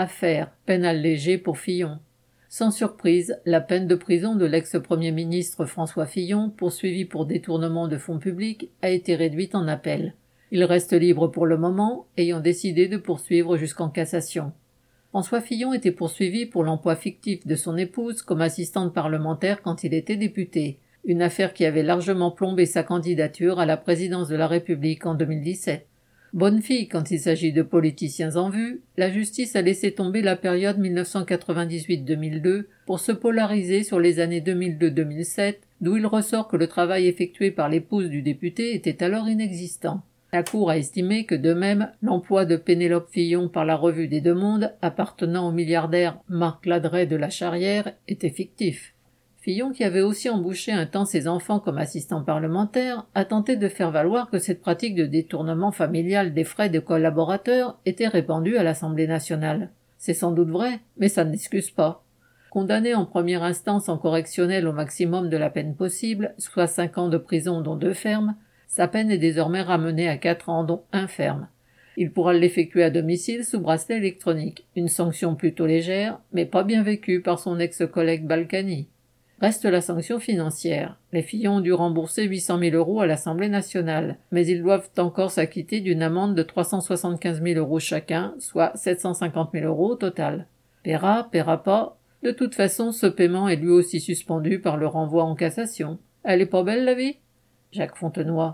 Affaire, peine allégée pour Fillon. Sans surprise, la peine de prison de l'ex-premier ministre François Fillon, poursuivi pour détournement de fonds publics, a été réduite en appel. Il reste libre pour le moment, ayant décidé de poursuivre jusqu'en cassation. François Fillon était poursuivi pour l'emploi fictif de son épouse comme assistante parlementaire quand il était député, une affaire qui avait largement plombé sa candidature à la présidence de la République en 2017. Bonne fille quand il s'agit de politiciens en vue, la justice a laissé tomber la période 1998-2002 pour se polariser sur les années 2002-2007, d'où il ressort que le travail effectué par l'épouse du député était alors inexistant. La Cour a estimé que de même, l'emploi de Pénélope Fillon par la revue des Deux Mondes, appartenant au milliardaire Marc Ladret de la Charrière, était fictif. Fillon, qui avait aussi embauché un temps ses enfants comme assistant parlementaire, a tenté de faire valoir que cette pratique de détournement familial des frais de collaborateurs était répandue à l'Assemblée nationale. C'est sans doute vrai, mais ça n'excuse pas. Condamné en première instance en correctionnel au maximum de la peine possible, soit cinq ans de prison dont deux fermes, sa peine est désormais ramenée à quatre ans dont un ferme. Il pourra l'effectuer à domicile sous bracelet électronique, une sanction plutôt légère, mais pas bien vécue par son ex-collègue Balkany. Reste la sanction financière. Les Fillons ont dû rembourser 800 000 euros à l'Assemblée nationale, mais ils doivent encore s'acquitter d'une amende de 375 000 euros chacun, soit 750 000 euros au total. Paiera, paiera pas. De toute façon, ce paiement est lui aussi suspendu par le renvoi en cassation. Elle est pas belle la vie? Jacques Fontenoy.